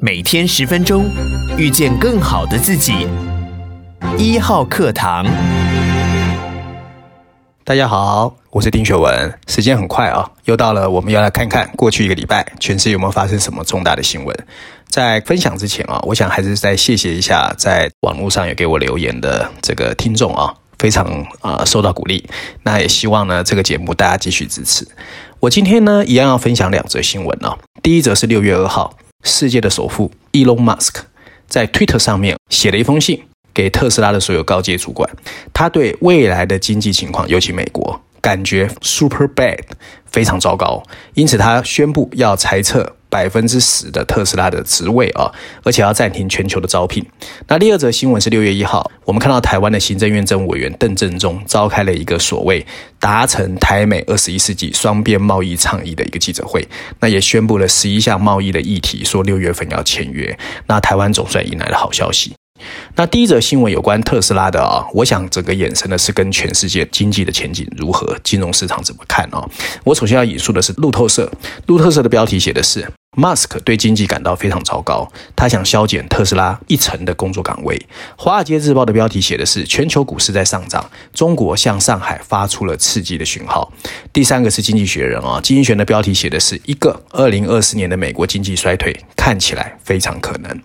每天十分钟，遇见更好的自己。一号课堂，大家好，我是丁学文。时间很快啊，又到了我们要来看看过去一个礼拜全世界有没有发生什么重大的新闻。在分享之前啊，我想还是再谢谢一下在网络上有给我留言的这个听众啊，非常啊、呃、受到鼓励。那也希望呢这个节目大家继续支持。我今天呢一样要分享两则新闻啊，第一则是六月二号。世界的首富 Elon Musk 在 Twitter 上面写了一封信给特斯拉的所有高阶主管，他对未来的经济情况，尤其美国，感觉 super bad，非常糟糕，因此他宣布要裁撤。百分之十的特斯拉的职位啊，而且要暂停全球的招聘。那第二则新闻是六月一号，我们看到台湾的行政院政务委员邓正中召开了一个所谓达成台美二十一世纪双边贸易倡议的一个记者会，那也宣布了十一项贸易的议题，说六月份要签约。那台湾总算迎来了好消息。那第一则新闻有关特斯拉的啊，我想整个衍生的是跟全世界经济的前景如何，金融市场怎么看啊？我首先要引述的是路透社，路透社的标题写的是。马斯克对经济感到非常糟糕，他想削减特斯拉一成的工作岗位。华尔街日报的标题写的是全球股市在上涨，中国向上海发出了刺激的讯号。第三个是经济学人啊，经济学人的标题写的是一个二零二四年的美国经济衰退看起来非常可能。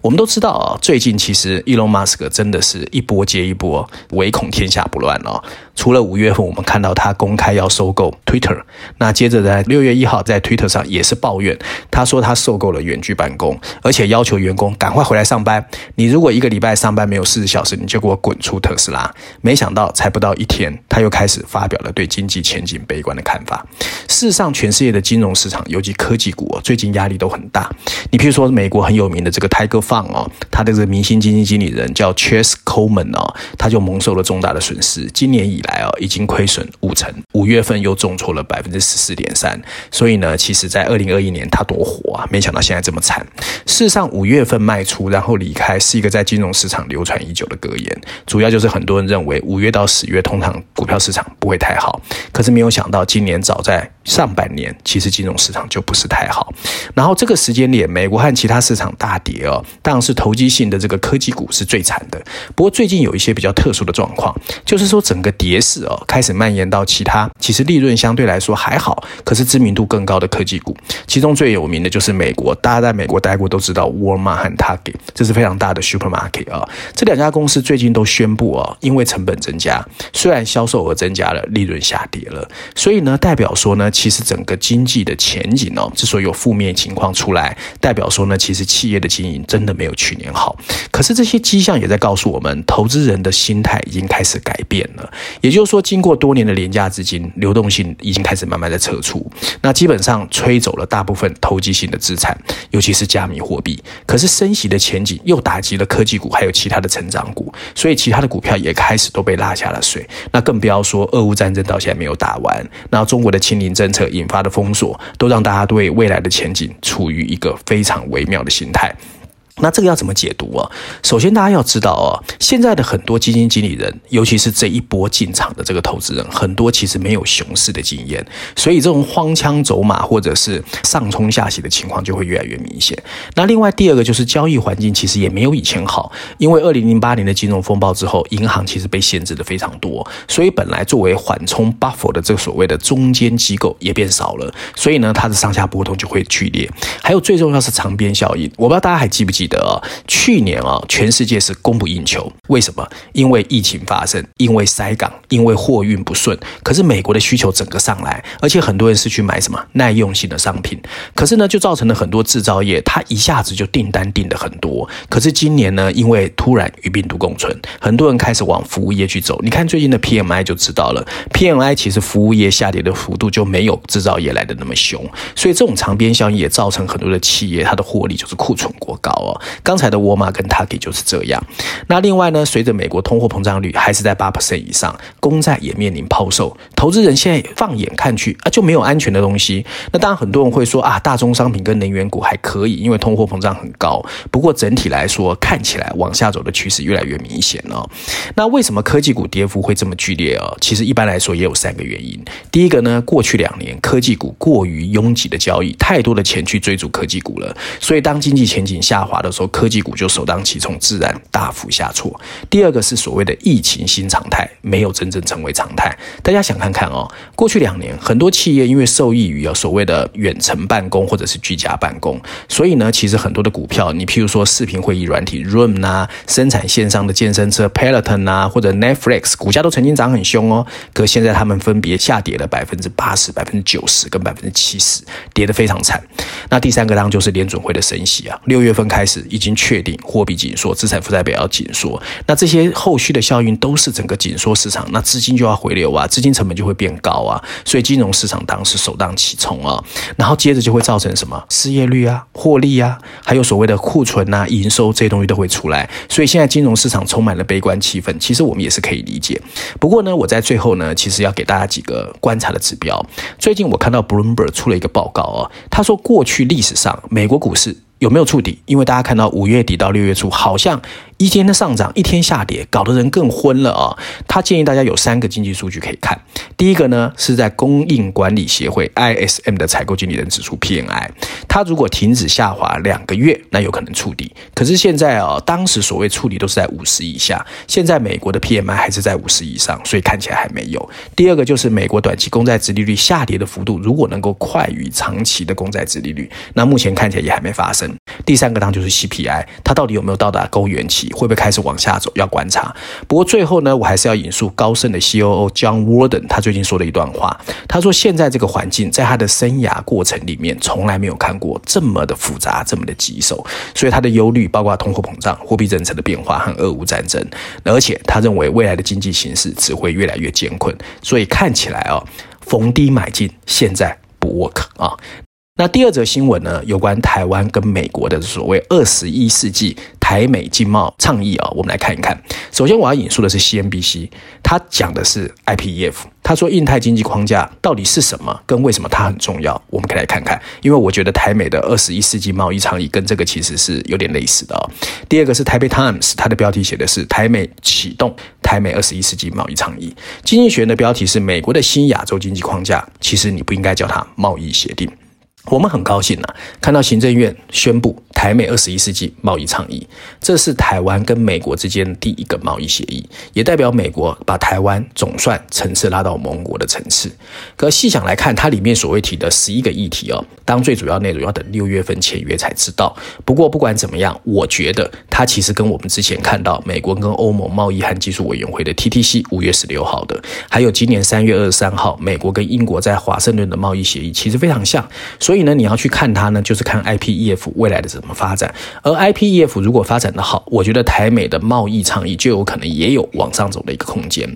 我们都知道啊，最近其实伊隆马斯克真的是一波接一波，唯恐天下不乱哦。除了五月份我们看到他公开要收购 Twitter，那接着在六月一号在 Twitter 上也是抱怨。他说他受够了远距办公，而且要求员工赶快回来上班。你如果一个礼拜上班没有四十小时，你就给我滚出特斯拉。没想到才不到一天，他又开始发表了对经济前景悲观的看法。事实上，全世界的金融市场，尤其科技股最近压力都很大。你譬如说，美国很有名的这个 Tiger Fund 哦，他的这个明星基金经理人叫 Chase Coleman 哦，他就蒙受了重大的损失。今年以来哦，已经亏损五成，五月份又重挫了百分之十四点三。所以呢，其实在二零二一年他多。火啊！没想到现在这么惨。事实上，五月份卖出然后离开是一个在金融市场流传已久的格言，主要就是很多人认为五月到十月通常股票市场不会太好。可是没有想到，今年早在上半年，其实金融市场就不是太好。然后这个时间点，美国和其他市场大跌哦，当然是投机性的这个科技股是最惨的。不过最近有一些比较特殊的状况，就是说整个跌势哦开始蔓延到其他其实利润相对来说还好，可是知名度更高的科技股，其中最有有名的就是美国，大家在美国待过都知道沃尔玛和 Target，这是非常大的 supermarket 啊。这两家公司最近都宣布啊，因为成本增加，虽然销售额增加了，利润下跌了。所以呢，代表说呢，其实整个经济的前景哦，之所以有负面情况出来，代表说呢，其实企业的经营真的没有去年好。可是这些迹象也在告诉我们，投资人的心态已经开始改变了。也就是说，经过多年的廉价资金流动性已经开始慢慢的撤出，那基本上吹走了大部分投投机性的资产，尤其是加密货币。可是升息的前景又打击了科技股，还有其他的成长股，所以其他的股票也开始都被拉下了水。那更不要说俄乌战争到现在没有打完，那中国的清零政策引发的封锁，都让大家对未来的前景处于一个非常微妙的心态。那这个要怎么解读啊？首先，大家要知道啊，现在的很多基金经理人，尤其是这一波进场的这个投资人，很多其实没有熊市的经验，所以这种荒腔走马或者是上冲下洗的情况就会越来越明显。那另外第二个就是交易环境其实也没有以前好，因为二零零八年的金融风暴之后，银行其实被限制的非常多，所以本来作为缓冲 buffer 的这个所谓的中间机构也变少了，所以呢，它的上下波动就会剧烈。还有最重要是长边效应，我不知道大家还记不记得的去年啊，全世界是供不应求，为什么？因为疫情发生，因为塞港，因为货运不顺。可是美国的需求整个上来，而且很多人是去买什么耐用性的商品。可是呢，就造成了很多制造业，它一下子就订单订的很多。可是今年呢，因为突然与病毒共存，很多人开始往服务业去走。你看最近的 PMI 就知道了，PMI 其实服务业下跌的幅度就没有制造业来的那么凶。所以这种长边效应也造成很多的企业，它的获利就是库存过高哦。刚才的沃玛跟 Target 就是这样。那另外呢，随着美国通货膨胀率还是在八 percent 以上，公债也面临抛售，投资人现在放眼看去啊，就没有安全的东西。那当然很多人会说啊，大宗商品跟能源股还可以，因为通货膨胀很高。不过整体来说，看起来往下走的趋势越来越明显了。那为什么科技股跌幅会这么剧烈啊？其实一般来说也有三个原因。第一个呢，过去两年科技股过于拥挤的交易，太多的钱去追逐科技股了，所以当经济前景下滑的时候，科技股就首当其冲，自然大幅下挫。第二个是所谓的疫情新常态，没有真正成为常态。大家想看看哦，过去两年很多企业因为受益于有所谓的远程办公或者是居家办公，所以呢，其实很多的股票，你譬如说视频会议软体 Zoom 呐、啊，生产线上的健身车 Peloton 呐、啊，或者 Netflix，股价都曾经涨很凶哦，可现在他们分别下跌了百分之八十、百分之九十跟百分之七十，跌得非常惨。那第三个当然就是联准会的升息啊，六月份开始已经确定货币紧缩，资产负债表要紧缩，那这些后续的效应都是整个紧缩市场，那资金就要回流啊，资金成本就会变高啊，所以金融市场当时首当其冲啊，然后接着就会造成什么失业率啊、获利啊，还有所谓的库存啊、营收这些东西都会出来，所以现在金融市场充满了悲观气氛，其实我们也是可以理解。不过呢，我在最后呢，其实要给大家几个观察的指标。最近我看到 Bloomberg 出了一个报告啊，他说过去历史上美国股市有没有触底？因为大家看到五月底到六月初好像。一天的上涨，一天下跌，搞得人更昏了啊！他建议大家有三个经济数据可以看。第一个呢，是在供应管理协会 ISM 的采购经理人指数 PMI，它如果停止下滑两个月，那有可能触底。可是现在啊，当时所谓触底都是在五十以下，现在美国的 PMI 还是在五十以上，所以看起来还没有。第二个就是美国短期公债殖利率下跌的幅度，如果能够快于长期的公债殖利率，那目前看起来也还没发生。第三个当就是 CPI，它到底有没有到达高原期？会不会开始往下走？要观察。不过最后呢，我还是要引述高盛的 COO John Warden，他最近说了一段话。他说：“现在这个环境，在他的生涯过程里面，从来没有看过这么的复杂，这么的棘手。所以他的忧虑包括通货膨胀、货币政策的变化和俄乌战争。而且他认为未来的经济形势只会越来越艰困。所以看起来啊，逢低买进，现在不 work 啊。”那第二则新闻呢，有关台湾跟美国的所谓二十一世纪台美经贸倡议啊，我们来看一看。首先，我要引述的是 CNBC，他讲的是 IPEF，他说印太经济框架到底是什么，跟为什么它很重要，我们可以来看看。因为我觉得台美的二十一世纪贸易倡议跟这个其实是有点类似的哦。第二个是台北 Times，它的标题写的是台美启动台美二十一世纪贸易倡议。经济学人的标题是美国的新亚洲经济框架，其实你不应该叫它贸易协定。我们很高兴呐、啊，看到行政院宣布台美二十一世纪贸易倡议，这是台湾跟美国之间第一个贸易协议，也代表美国把台湾总算层次拉到盟国的层次。可细想来看，它里面所谓提的十一个议题哦，当最主要内容要等六月份签约才知道。不过不管怎么样，我觉得它其实跟我们之前看到美国跟欧盟贸易和技术委员会的 TTC 五月十六号的，还有今年三月二十三号美国跟英国在华盛顿的贸易协议，其实非常像。所以呢，你要去看它呢，就是看 IPEF 未来的怎么发展。而 IPEF 如果发展的好，我觉得台美的贸易倡议就有可能也有往上走的一个空间。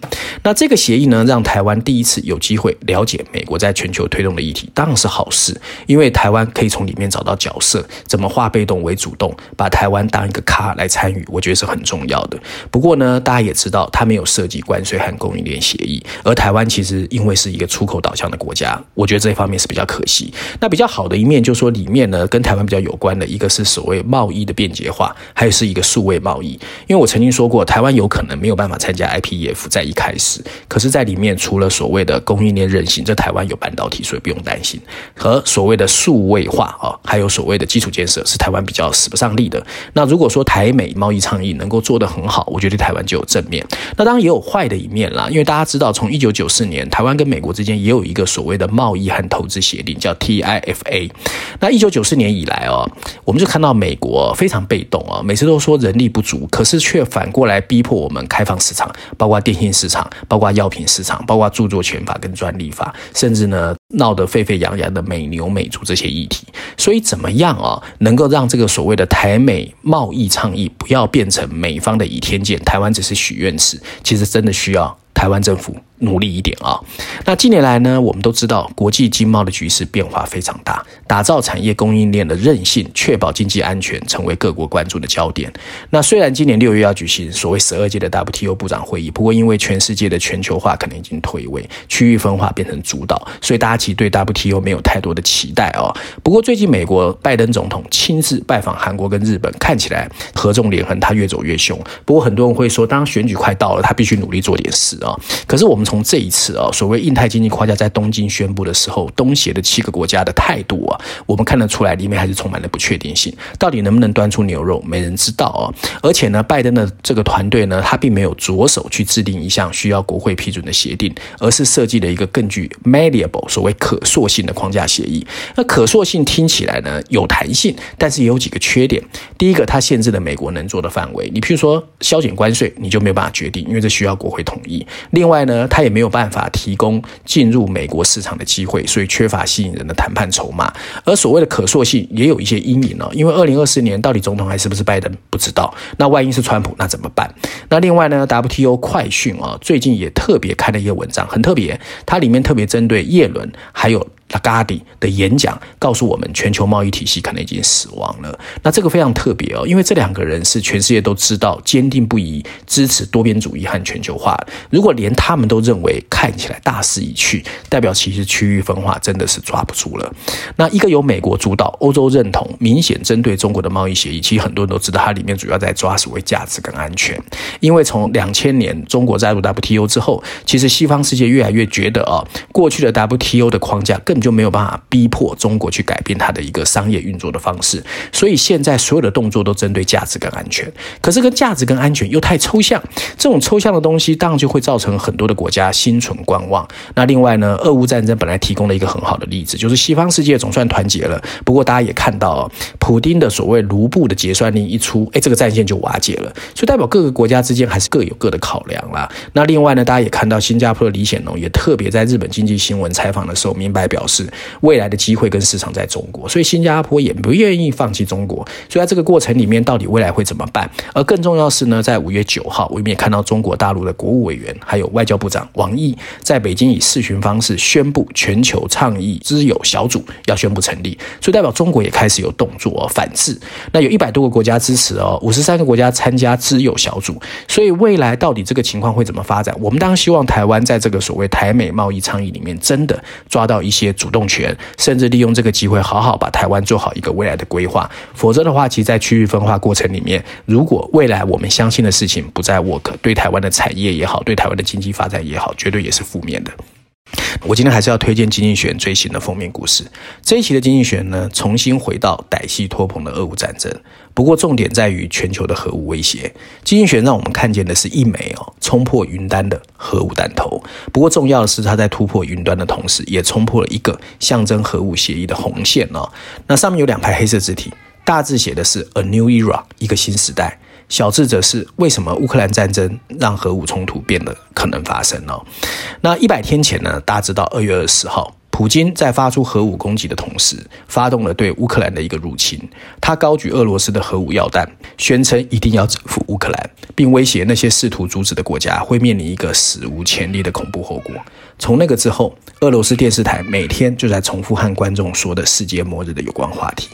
那这个协议呢，让台湾第一次有机会了解美国在全球推动的议题，当然是好事，因为台湾可以从里面找到角色，怎么化被动为主动，把台湾当一个咖来参与，我觉得是很重要的。不过呢，大家也知道，它没有涉及关税和供应链协议，而台湾其实因为是一个出口导向的国家，我觉得这一方面是比较可惜。那比较。好的一面就是说，里面呢跟台湾比较有关的一个是所谓贸易的便捷化，还有是一个数位贸易。因为我曾经说过，台湾有可能没有办法参加 IPEF 在一开始，可是，在里面除了所谓的供应链韧性，这台湾有半导体，所以不用担心。和所谓的数位化啊，还有所谓的基础建设，是台湾比较使不上力的。那如果说台台美贸易倡议能够做得很好，我觉得台湾就有正面。那当然也有坏的一面啦，因为大家知道，从一九九四年台湾跟美国之间也有一个所谓的贸易和投资协定，叫 TIF。A，那一九九四年以来哦，我们就看到美国非常被动啊，每次都说人力不足，可是却反过来逼迫我们开放市场，包括电信市场，包括药品市场，包括著作权法跟专利法，甚至呢闹得沸沸扬扬的美牛美猪这些议题。所以怎么样啊，能够让这个所谓的台美贸易倡抗议不要变成美方的倚天剑，台湾只是许愿池，其实真的需要台湾政府。努力一点啊。那近年来呢，我们都知道国际经贸的局势变化非常大，打造产业供应链的韧性，确保经济安全，成为各国关注的焦点。那虽然今年六月要举行所谓十二届的 WTO 部长会议，不过因为全世界的全球化可能已经退位，区域分化变成主导，所以大家其实对 WTO 没有太多的期待哦。不过最近美国拜登总统亲自拜访韩国跟日本，看起来合纵连横，他越走越凶。不过很多人会说，当选举快到了，他必须努力做点事啊。可是我们从这一次啊，所谓印太经济框架在东京宣布的时候，东协的七个国家的态度啊，我们看得出来里面还是充满了不确定性。到底能不能端出牛肉，没人知道啊。而且呢，拜登的这个团队呢，他并没有着手去制定一项需要国会批准的协定，而是设计了一个更具 malleable 所谓可塑性的框架协议。那可塑性听起来呢有弹性，但是也有几个缺点。第一个，它限制了美国能做的范围。你譬如说削减关税，你就没有办法决定，因为这需要国会同意。另外呢，他也没有办法提供进入美国市场的机会，所以缺乏吸引人的谈判筹码。而所谓的可塑性也有一些阴影哦，因为二零二四年到底总统还是不是拜登不知道。那万一是川普，那怎么办？那另外呢，WTO 快讯啊，最近也特别开了一个文章，很特别，它里面特别针对耶伦还有。拉加迪的演讲告诉我们，全球贸易体系可能已经死亡了。那这个非常特别哦，因为这两个人是全世界都知道坚定不移支持多边主义和全球化。如果连他们都认为看起来大势已去，代表其实区域分化真的是抓不住了。那一个由美国主导、欧洲认同、明显针对中国的贸易协议，其实很多人都知道，它里面主要在抓所谓价值跟安全。因为从两千年中国加入 WTO 之后，其实西方世界越来越觉得啊，过去的 WTO 的框架更就没有办法逼迫中国去改变它的一个商业运作的方式，所以现在所有的动作都针对价值跟安全。可是跟价值跟安全又太抽象，这种抽象的东西当然就会造成很多的国家心存观望。那另外呢，俄乌战争本来提供了一个很好的例子，就是西方世界总算团结了。不过大家也看到，普丁的所谓卢布的结算令一出，哎，这个战线就瓦解了。所以代表各个国家之间还是各有各的考量啦。那另外呢，大家也看到新加坡的李显龙也特别在日本经济新闻采访的时候明白表示。是未来的机会跟市场在中国，所以新加坡也不愿意放弃中国。所以在这个过程里面，到底未来会怎么办？而更重要是呢，在五月九号，我们也看到中国大陆的国务委员还有外交部长王毅在北京以视讯方式宣布全球倡议知友小组要宣布成立，所以代表中国也开始有动作反制。那有一百多个国家支持哦，五十三个国家参加知友小组。所以未来到底这个情况会怎么发展？我们当然希望台湾在这个所谓台美贸易倡议里面，真的抓到一些主动权。甚至利用这个机会，好好把台湾做好一个未来的规划。否则的话，其实，在区域分化过程里面，如果未来我们相信的事情不再 work，对台湾的产业也好，对台湾的经济发展也好，绝对也是负面的。我今天还是要推荐《经济学人》最新的封面故事。这一期的《经济学人》呢，重新回到歹戏托棚的俄乌战争，不过重点在于全球的核武威胁。《经济学人》让我们看见的是一枚哦冲破云端的核武弹头。不过重要的是，它在突破云端的同时，也冲破了一个象征核武协议的红线哦。那上面有两排黑色字体，大字写的是 “A New Era”，一个新时代。小智则是为什么乌克兰战争让核武冲突变得可能发生呢？那一百天前呢？大家知道，二月二十号，普京在发出核武攻击的同时，发动了对乌克兰的一个入侵。他高举俄罗斯的核武药弹，宣称一定要征服乌克兰，并威胁那些试图阻止的国家会面临一个史无前例的恐怖后果。从那个之后，俄罗斯电视台每天就在重复和观众说的世界末日的有关话题。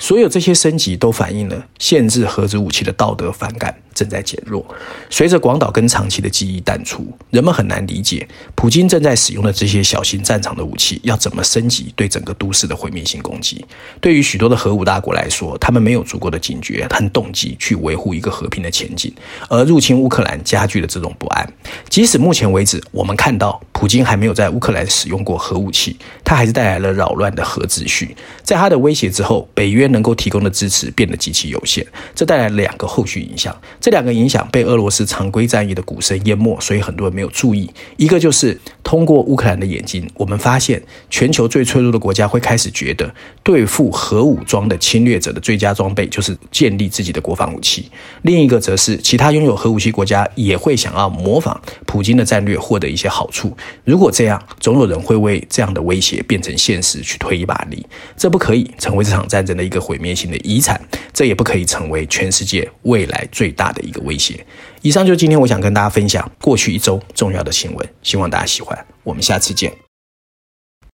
所有这些升级都反映了限制核子武器的道德反感。正在减弱。随着广岛跟长崎的记忆淡出，人们很难理解普京正在使用的这些小型战场的武器要怎么升级对整个都市的毁灭性攻击。对于许多的核武大国来说，他们没有足够的警觉和动机去维护一个和平的前景，而入侵乌克兰加剧了这种不安。即使目前为止，我们看到普京还没有在乌克兰使用过核武器，他还是带来了扰乱的核秩序。在他的威胁之后，北约。能够提供的支持变得极其有限，这带来两个后续影响。这两个影响被俄罗斯常规战役的鼓声淹没，所以很多人没有注意。一个就是通过乌克兰的眼睛，我们发现全球最脆弱的国家会开始觉得，对付核武装的侵略者的最佳装备就是建立自己的国防武器。另一个则是，其他拥有核武器国家也会想要模仿普京的战略，获得一些好处。如果这样，总有人会为这样的威胁变成现实去推一把力。这不可以成为这场战争的一个毁灭性的遗产，这也不可以成为全世界未来最大 的一个威胁。以上就是今天我想跟大家分享过去一周重要的新闻，希望大家喜欢。我们下次见。